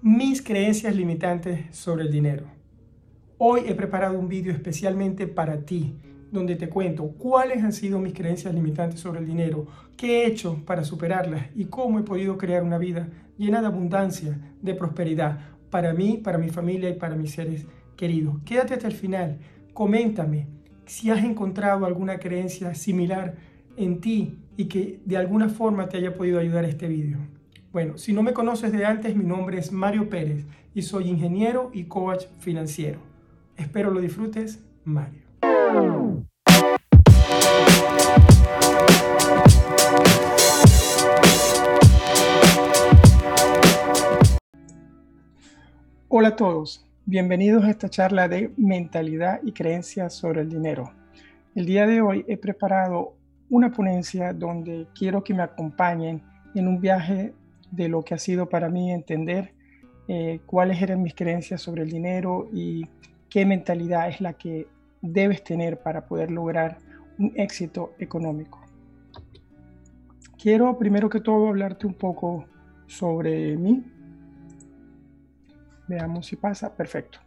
mis creencias limitantes sobre el dinero. Hoy he preparado un vídeo especialmente para ti, donde te cuento cuáles han sido mis creencias limitantes sobre el dinero, qué he hecho para superarlas y cómo he podido crear una vida llena de abundancia, de prosperidad, para mí, para mi familia y para mis seres queridos. Quédate hasta el final, coméntame si has encontrado alguna creencia similar en ti y que de alguna forma te haya podido ayudar este vídeo. Bueno, si no me conoces de antes, mi nombre es Mario Pérez y soy ingeniero y coach financiero. Espero lo disfrutes, Mario. Hola a todos, bienvenidos a esta charla de mentalidad y creencias sobre el dinero. El día de hoy he preparado una ponencia donde quiero que me acompañen en un viaje de lo que ha sido para mí entender eh, cuáles eran mis creencias sobre el dinero y qué mentalidad es la que debes tener para poder lograr un éxito económico. Quiero primero que todo hablarte un poco sobre mí. Veamos si pasa. Perfecto.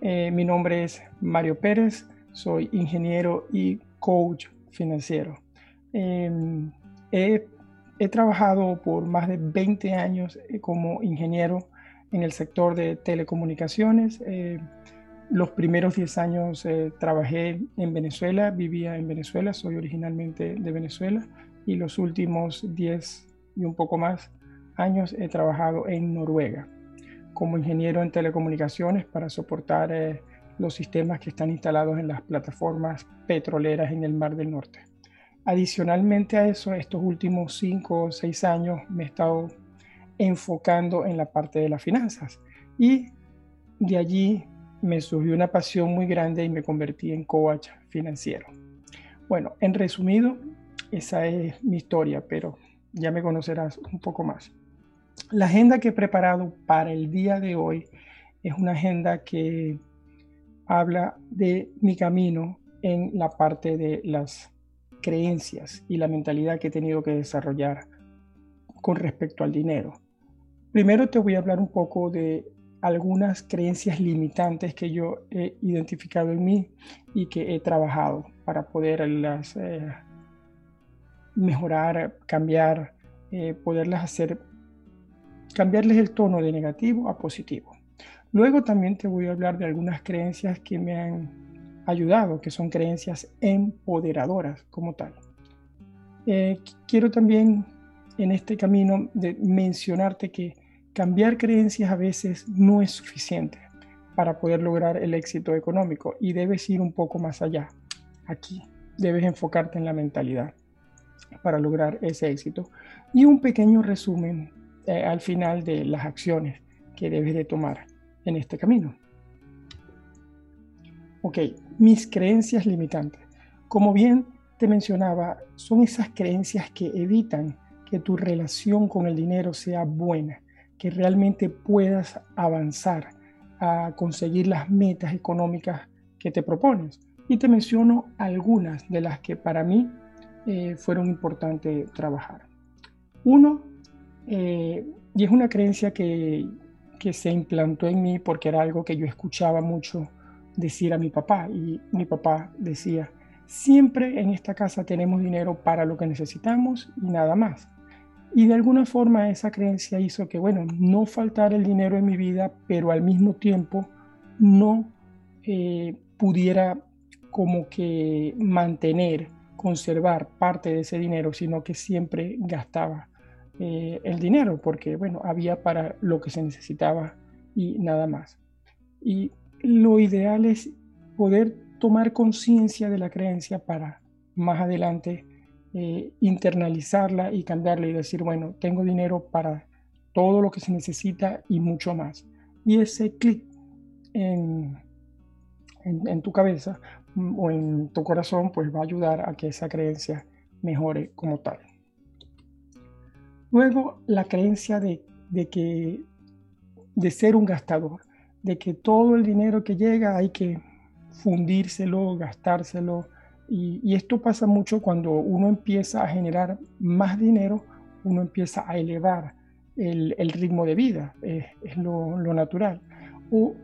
Eh, mi nombre es Mario Pérez, soy ingeniero y coach financiero. Em, he He trabajado por más de 20 años eh, como ingeniero en el sector de telecomunicaciones. Eh, los primeros 10 años eh, trabajé en Venezuela, vivía en Venezuela, soy originalmente de Venezuela y los últimos 10 y un poco más años he trabajado en Noruega como ingeniero en telecomunicaciones para soportar los sistemas que están instalados en las plataformas petroleras en el Mar del Norte. Adicionalmente a eso, estos últimos cinco o seis años me he estado enfocando en la parte de las finanzas y de allí me surgió una pasión muy grande y me convertí en coach financiero. Bueno, en resumido, esa es mi historia, pero ya me conocerás un poco más. La agenda que he preparado para el día de hoy es una agenda que habla de mi camino en la parte de las creencias y la mentalidad que he tenido que desarrollar con respecto al dinero. Primero te voy a hablar un poco de algunas creencias limitantes que yo he identificado en mí y que he trabajado para poderlas eh, mejorar, cambiar, eh, poderlas hacer, cambiarles el tono de negativo a positivo. Luego también te voy a hablar de algunas creencias que me han ayudado, que son creencias empoderadoras como tal. Eh, quiero también en este camino de mencionarte que cambiar creencias a veces no es suficiente para poder lograr el éxito económico y debes ir un poco más allá. Aquí debes enfocarte en la mentalidad para lograr ese éxito. Y un pequeño resumen eh, al final de las acciones que debes de tomar en este camino. Ok, mis creencias limitantes. Como bien te mencionaba, son esas creencias que evitan que tu relación con el dinero sea buena, que realmente puedas avanzar a conseguir las metas económicas que te propones. Y te menciono algunas de las que para mí eh, fueron importantes trabajar. Uno, eh, y es una creencia que, que se implantó en mí porque era algo que yo escuchaba mucho decir a mi papá y mi papá decía, siempre en esta casa tenemos dinero para lo que necesitamos y nada más. Y de alguna forma esa creencia hizo que, bueno, no faltara el dinero en mi vida, pero al mismo tiempo no eh, pudiera como que mantener, conservar parte de ese dinero, sino que siempre gastaba eh, el dinero, porque, bueno, había para lo que se necesitaba y nada más. Y lo ideal es poder tomar conciencia de la creencia para más adelante eh, internalizarla y cambiarla y decir, bueno, tengo dinero para todo lo que se necesita y mucho más. Y ese clic en, en, tu cabeza mm, o en tu corazón, pues va a ayudar a que esa creencia mejore como tal. Luego, la creencia de, de que de ser un gastador de que todo el dinero que llega hay que fundírselo, gastárselo. Y, esto pasa mucho cuando uno empieza a generar más dinero, uno empieza a elevar el, ritmo de vida, es, lo, natural. O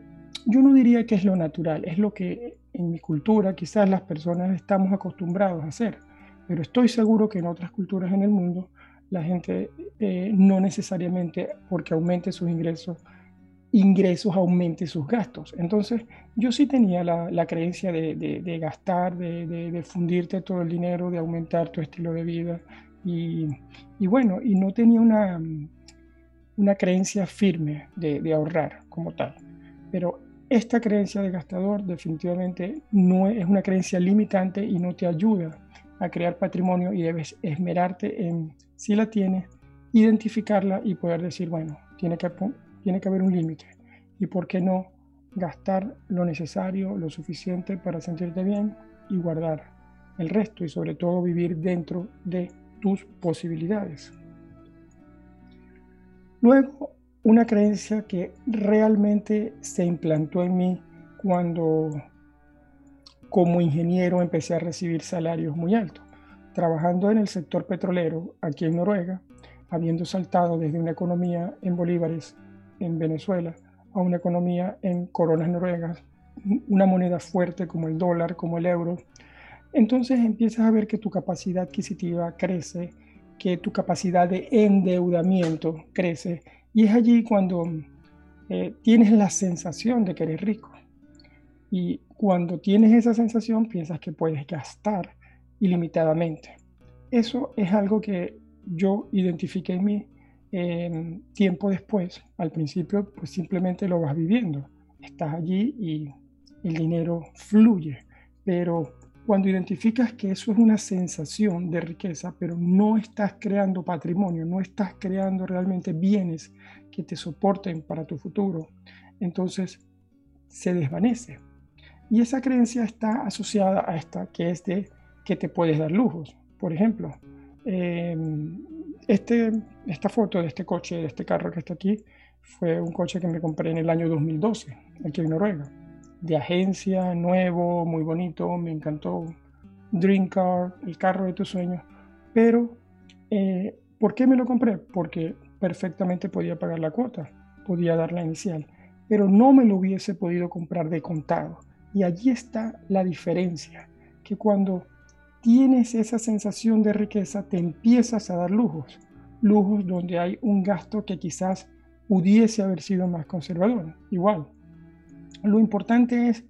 yo no diría que es lo natural, es lo que en mi cultura quizás las personas estamos acostumbrados a hacer, pero estoy seguro que en otras culturas en el mundo la gente eh, no necesariamente porque aumente sus ingresos, ingresos aumente sus gastos. Entonces yo sí tenía la, creencia de, gastar, de, fundirte todo el dinero, de aumentar tu estilo de vida y, y bueno, y no tenía una, una creencia firme de, ahorrar como tal. Pero esta creencia de gastador definitivamente no es una creencia limitante y no te ayuda a crear patrimonio y debes esmerarte en, si la tienes, identificarla y poder decir, bueno, tiene que, tiene que haber un límite. ¿Y por qué no gastar lo necesario, lo suficiente para sentirte bien y guardar el resto y sobre todo vivir dentro de tus posibilidades? Luego, una creencia que realmente se implantó en mí cuando como ingeniero empecé a recibir salarios muy altos, trabajando en el sector petrolero aquí en Noruega, habiendo saltado desde una economía en bolívares en Venezuela a una economía en coronas noruegas, una moneda fuerte como el dólar, como el euro. Entonces empiezas a ver que tu capacidad adquisitiva crece, que tu capacidad de endeudamiento crece y es allí cuando eh, tienes la sensación de que eres rico. Y cuando tienes esa sensación piensas que puedes gastar ilimitadamente. Eso es algo que yo identifiqué en mí eh, tiempo después. Al principio pues simplemente lo vas viviendo. Estás allí y el dinero fluye. Pero cuando identificas que eso es una sensación de riqueza, pero no estás creando patrimonio, no estás creando realmente bienes que te soporten para tu futuro, entonces se desvanece. Y esa creencia está asociada a esta, que es de que te puedes dar lujos. Por ejemplo, em, este, esta foto de este coche, de este carro que está aquí, fue un coche que me compré en el año 2012, aquí en Noruega de agencia, nuevo, muy bonito, me encantó. Dream Car, el carro de tus sueños. Pero, eh, ¿por qué me lo compré? Porque perfectamente podía pagar la cuota, podía dar la inicial, pero no me lo hubiese podido comprar de contado. Y allí está la diferencia, que cuando tienes esa sensación de riqueza, te empiezas a dar lujos, lujos donde hay un gasto que quizás pudiese haber sido más conservador. Igual, lo importante es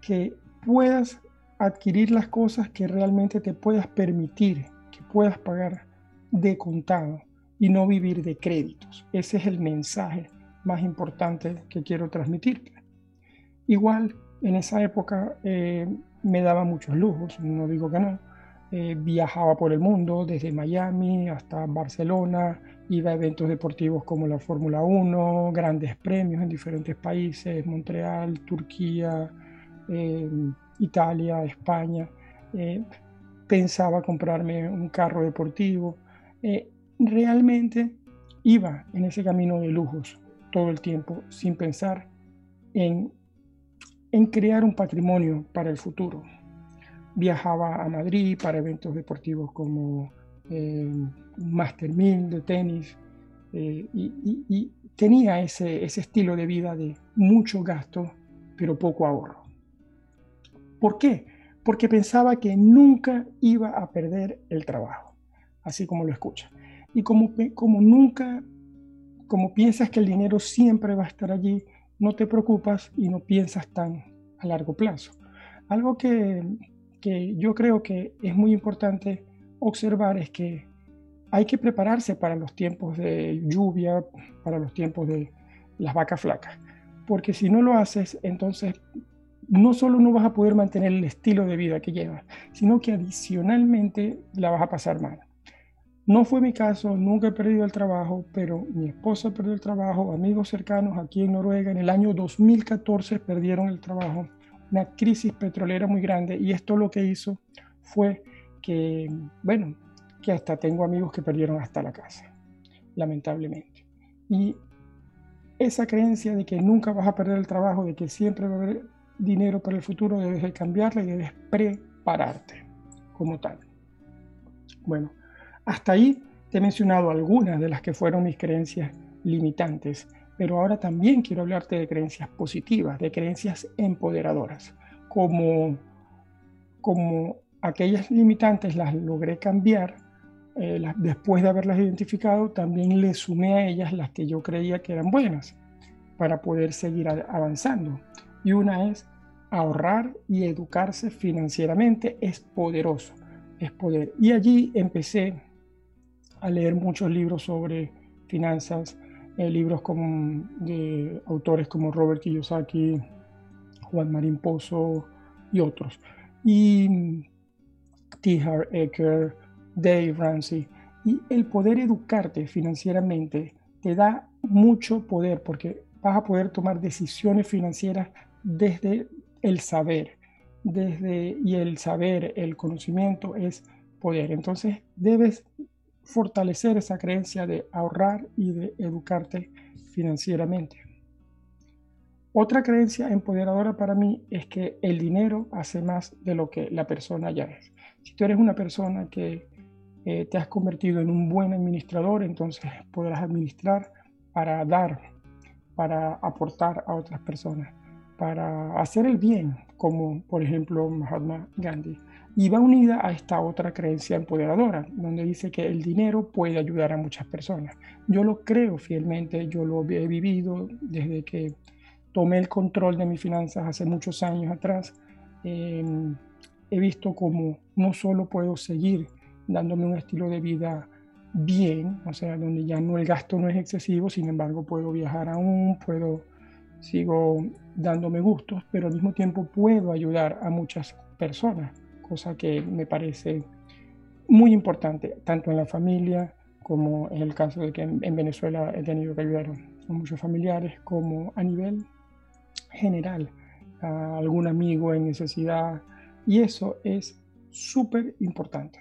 que puedas adquirir las cosas que realmente te puedas permitir, que puedas pagar de contado y no vivir de créditos. Ese es el mensaje más importante que quiero transmitirte. Igual, en esa época eh, me daba muchos lujos, no digo que no. Eh, viajaba por el mundo, desde Miami hasta Barcelona, iba a eventos deportivos como la Fórmula 1, grandes premios en diferentes países, Montreal, Turquía, eh, Italia, España. Eh, pensaba comprarme un carro deportivo. Eh, realmente iba en ese camino de lujos todo el tiempo sin pensar en, en crear un patrimonio para el futuro. Viajaba a Madrid para eventos deportivos como un Master 1000 de tenis, eh, y, tenía ese, ese estilo de vida de mucho gasto, pero poco ahorro. ¿Por qué? Porque pensaba que nunca iba a perder el trabajo, así como lo escucha. Y como, como nunca, como piensas que el dinero siempre va a estar allí, no te preocupas y no piensas tan a largo plazo. Algo que, que yo creo que es muy importante observar es que hay que prepararse para los tiempos de lluvia, para los tiempos de las vacas flacas, porque si no lo haces, entonces no solo no vas a poder mantener el estilo de vida que llevas, sino que adicionalmente la vas a pasar mal. No fue mi caso, nunca he perdido el trabajo, pero mi esposa perdió el trabajo, amigos cercanos aquí en Noruega en el año 2014 perdieron el trabajo, una crisis petrolera muy grande y esto lo que hizo fue que, bueno, que hasta tengo amigos que perdieron hasta la casa, lamentablemente. Y esa creencia de que nunca vas a perder el trabajo, de que siempre va a haber dinero para el futuro, debes de cambiarla y debes prepararte como tal. Bueno, hasta ahí te he mencionado algunas de las que fueron mis creencias limitantes, pero ahora también quiero hablarte de creencias positivas, de creencias empoderadoras, como, como aquellas limitantes las logré cambiar eh, después de haberlas identificado, también le sumé a ellas las que yo creía que eran buenas para poder seguir avanzando. Y una es ahorrar y educarse financieramente es poderoso, es poder. Y allí empecé a leer muchos libros sobre finanzas, eh, libros como, de autores como Robert Kiyosaki, Juan Marín Pozo y otros. Y T. Harv Eker, Dave Ramsey. Y el poder educarte financieramente te da mucho poder porque vas a poder tomar decisiones financieras desde el saber. Desde, y el saber, el conocimiento es poder. Entonces debes fortalecer esa creencia de ahorrar y de educarte financieramente. Otra creencia empoderadora para mí es que el dinero hace más de lo que la persona ya es. Si tú eres una persona que eh, te has convertido en un buen administrador, entonces podrás administrar para dar, para aportar a otras personas, para hacer el bien, como por ejemplo Mahatma Gandhi. Y va unida a esta otra creencia empoderadora, donde dice que el dinero puede ayudar a muchas personas. Yo lo creo fielmente, yo lo he vivido desde que tomé el control de mis finanzas hace muchos años atrás. Em, he visto cómo no solo puedo seguir dándome un estilo de vida bien, o sea, donde ya no el gasto no es excesivo, sin embargo puedo viajar aún, puedo sigo dándome gustos, pero al mismo tiempo puedo ayudar a muchas personas, cosa que me parece muy importante, tanto en la familia como en el caso de que en, Venezuela he tenido que ayudar a muchos familiares, como a nivel general, a algún amigo en necesidad, y eso es súper importante.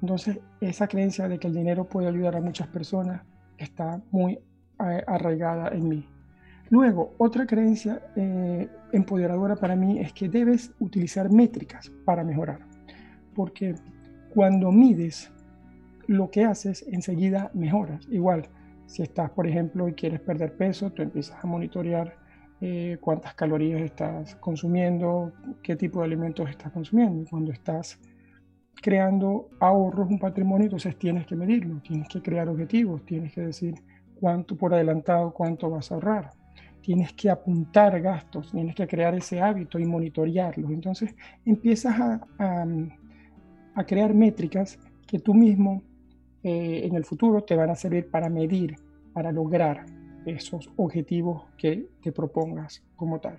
Entonces, esa creencia de que el dinero puede ayudar a muchas personas está muy eh, arraigada en mí. Luego, otra creencia eh, empoderadora para mí es que debes utilizar métricas para mejorar. Porque cuando mides lo que haces, enseguida mejoras. Igual, si estás, por ejemplo, y quieres perder peso, tú empiezas a monitorear eh, cuántas calorías estás consumiendo, qué tipo de alimentos estás consumiendo. Cuando estás creando ahorros, un patrimonio, entonces tienes que medirlo, tienes que crear objetivos, tienes que decir cuánto por adelantado, cuánto vas a ahorrar. Tienes que apuntar gastos, tienes que crear ese hábito y monitorearlos. Entonces empiezas a, crear métricas que tú mismo eh, en el futuro te van a servir para medir, para lograr esos objetivos que te propongas como tal.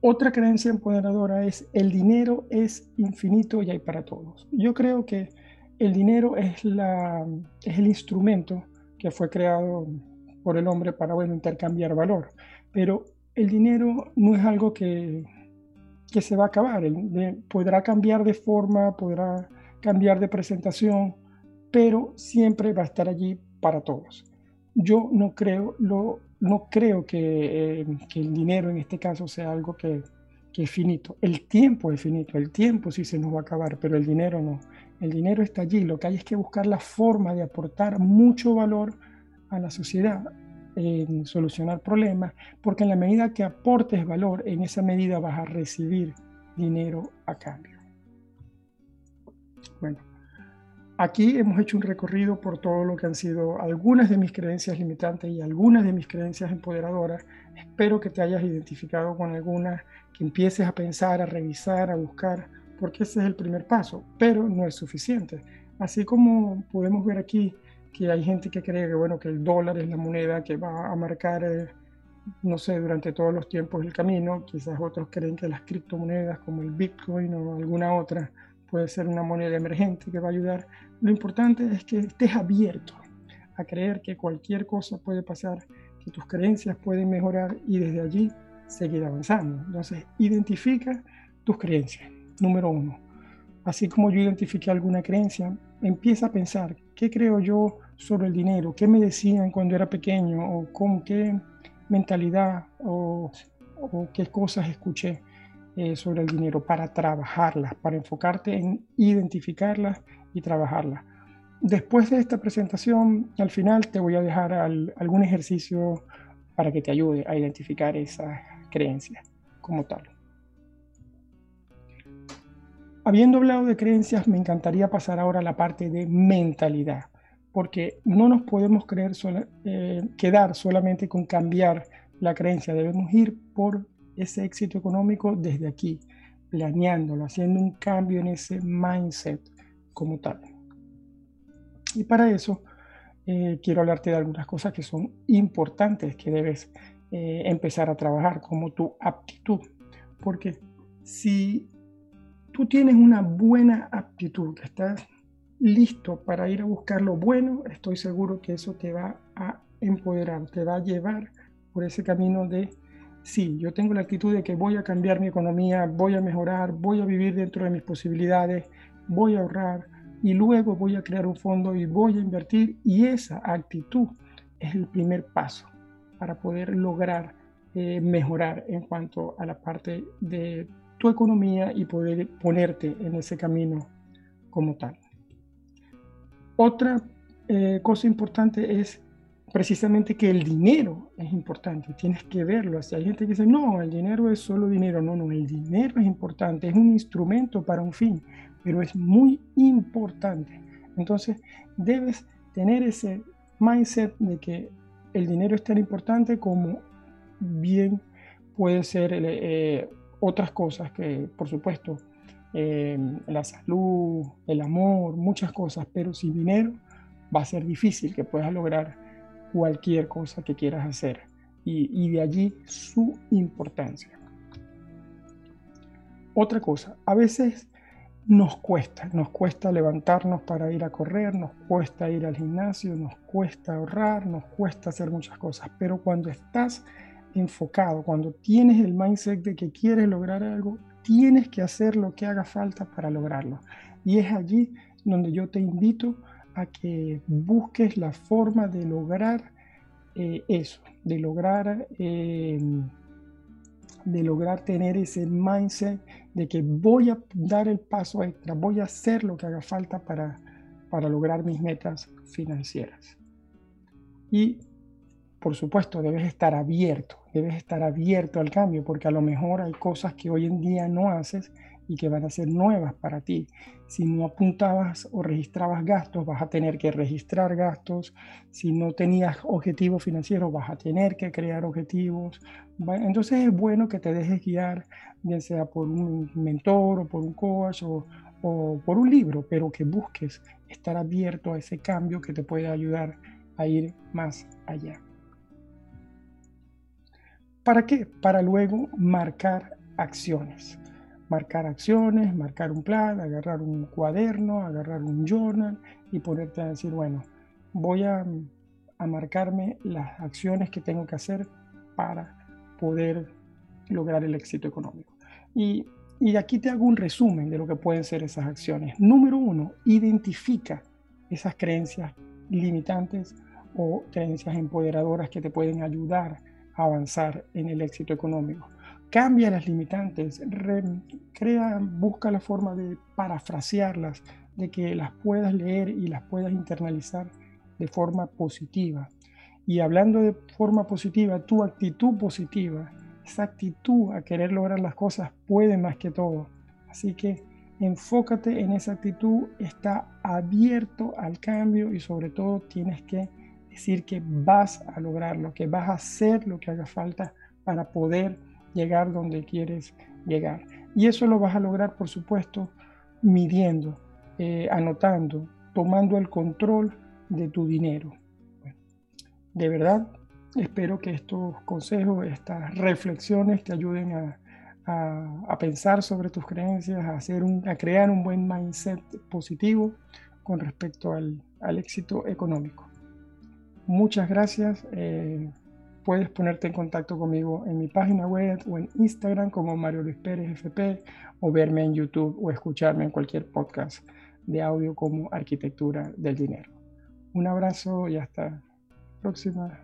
Otra creencia empoderadora es el dinero es infinito y hay para todos. Yo creo que el dinero es el instrumento que fue creado por el hombre para bueno, intercambiar valor, pero el dinero no es algo que, que se va a acabar, podrá cambiar de forma, podrá cambiar de presentación, pero siempre va a estar allí para todos. Yo no creo, lo, no creo eh, que, el dinero en este caso sea algo que, que, es finito. El tiempo es finito, el tiempo sí se nos va a acabar, pero el dinero no. El dinero está allí, lo que hay es que buscar la forma de aportar mucho valor a la sociedad en solucionar problemas, porque en la medida que aportes valor, en esa medida vas a recibir dinero a cambio. Bueno, Aquí hemos hecho un recorrido por todo lo que han sido algunas de mis creencias limitantes y algunas de mis creencias empoderadoras. Espero que te hayas identificado con algunas, que empieces a pensar, a revisar, a buscar, porque ese es el primer paso, pero no es suficiente. Así como podemos ver aquí que hay gente que cree que, bueno, que el dólar es la moneda que va a marcar, eh, no sé, durante todos los tiempos el camino, quizás otros creen que las criptomonedas como el Bitcoin o alguna otra puede ser una moneda emergente que va a ayudar. Lo importante es que estés abierto a creer que cualquier cosa puede pasar, que tus creencias pueden mejorar y desde allí seguir avanzando. Entonces, identifica tus creencias, número uno. Así como yo identifiqué alguna creencia, empieza a pensar, ¿qué creo yo sobre el dinero? ¿Qué me decían cuando era pequeño? ¿O con qué mentalidad o, qué cosas escuché? Eh, sobre el dinero, para trabajarlas, para enfocarte en identificarlas y trabajarlas. después de esta presentación, al final te voy a dejar algún ejercicio para que te ayude a identificar esas creencias como tal. Habiendo hablado de creencias, me encantaría pasar ahora a la parte de mentalidad, porque no nos podemos creer eh, quedar solamente con cambiar la creencia, debemos ir por ese éxito económico desde aquí, planeándolo, haciendo un cambio en ese mindset como tal. Y para eso eh, quiero hablarte de algunas cosas que son importantes que debes eh, empezar a trabajar, como tu aptitud. Porque si tú tienes una buena aptitud, estás listo para ir a buscar lo bueno, estoy seguro que eso te va a empoderar, te va a llevar por ese camino de, sí, yo tengo la actitud de que voy a cambiar mi economía, voy a mejorar, voy a vivir dentro de mis posibilidades, voy a ahorrar y luego voy a crear un fondo y voy a invertir. Y esa actitud es el primer paso para poder lograr eh, mejorar en cuanto a la parte de tu economía y poder ponerte en ese camino como tal. Otra eh, cosa importante es precisamente que el dinero es importante, tienes que verlo. Si hay gente que dice, no, el dinero es solo dinero, no, no, el dinero es importante, es un instrumento para un fin, pero es muy importante. Entonces, debes tener ese mindset de que el dinero es tan importante como bien puede ser eh, otras cosas que, por supuesto, eh, la salud, el amor, muchas cosas, pero sin dinero va a ser difícil que puedas lograr cualquier cosa que quieras hacer y, y de allí su importancia. Otra cosa, a veces nos cuesta, nos cuesta levantarnos para ir a correr, nos cuesta ir al gimnasio, nos cuesta ahorrar, nos cuesta hacer muchas cosas, pero cuando estás enfocado, cuando tienes el mindset de que quieres lograr algo, tienes que hacer lo que haga falta para lograrlo. Y es allí donde yo te invito a que busques la forma de lograr eh, eso, de lograr eh, de lograr tener ese mindset de que voy a dar el paso extra, voy a hacer lo que haga falta para, para lograr mis metas financieras. Y por supuesto, debes estar abierto, debes estar abierto al cambio, porque a lo mejor hay cosas que hoy en día no haces y que van a ser nuevas para ti. Si no apuntabas o registrabas gastos, vas a tener que registrar gastos. Si no tenías objetivos financieros, vas a tener que crear objetivos. Entonces es bueno que te dejes guiar, bien sea por un mentor o por un coach o, o por un libro, pero que busques estar abierto a ese cambio que te puede ayudar a ir más allá. ¿Para qué? Para luego marcar acciones marcar acciones, marcar un plan, agarrar un cuaderno, agarrar un journal y ponerte a decir, bueno, voy a, marcarme las acciones que tengo que hacer para poder lograr el éxito económico. Y, aquí te hago un resumen de lo que pueden ser esas acciones. Número uno, identifica esas creencias limitantes o creencias empoderadoras que te pueden ayudar avanzar en el éxito económico. Cambia las limitantes, crea, busca la forma de parafrasearlas, de que las puedas leer y las puedas internalizar de forma positiva. Y hablando de forma positiva, tu actitud positiva, esa actitud a querer lograr las cosas puede más que todo. Así que enfócate en esa actitud, está abierto al cambio y sobre todo tienes que decir que vas a lograrlo, que vas a hacer lo que haga falta para poder llegar donde quieres llegar. Y eso lo vas a lograr, por supuesto, midiendo, eh, anotando, tomando el control de tu dinero. de verdad, espero que estos consejos, estas reflexiones te ayuden a, pensar sobre tus creencias, a, hacer a crear un buen mindset positivo con respecto al, éxito económico. Muchas gracias. Eh, puedes ponerte en contacto conmigo en mi página web o en Instagram como Mario Luis Pérez FP o verme en YouTube o escucharme en cualquier podcast de audio como Arquitectura del Dinero. Un abrazo y hasta la próxima.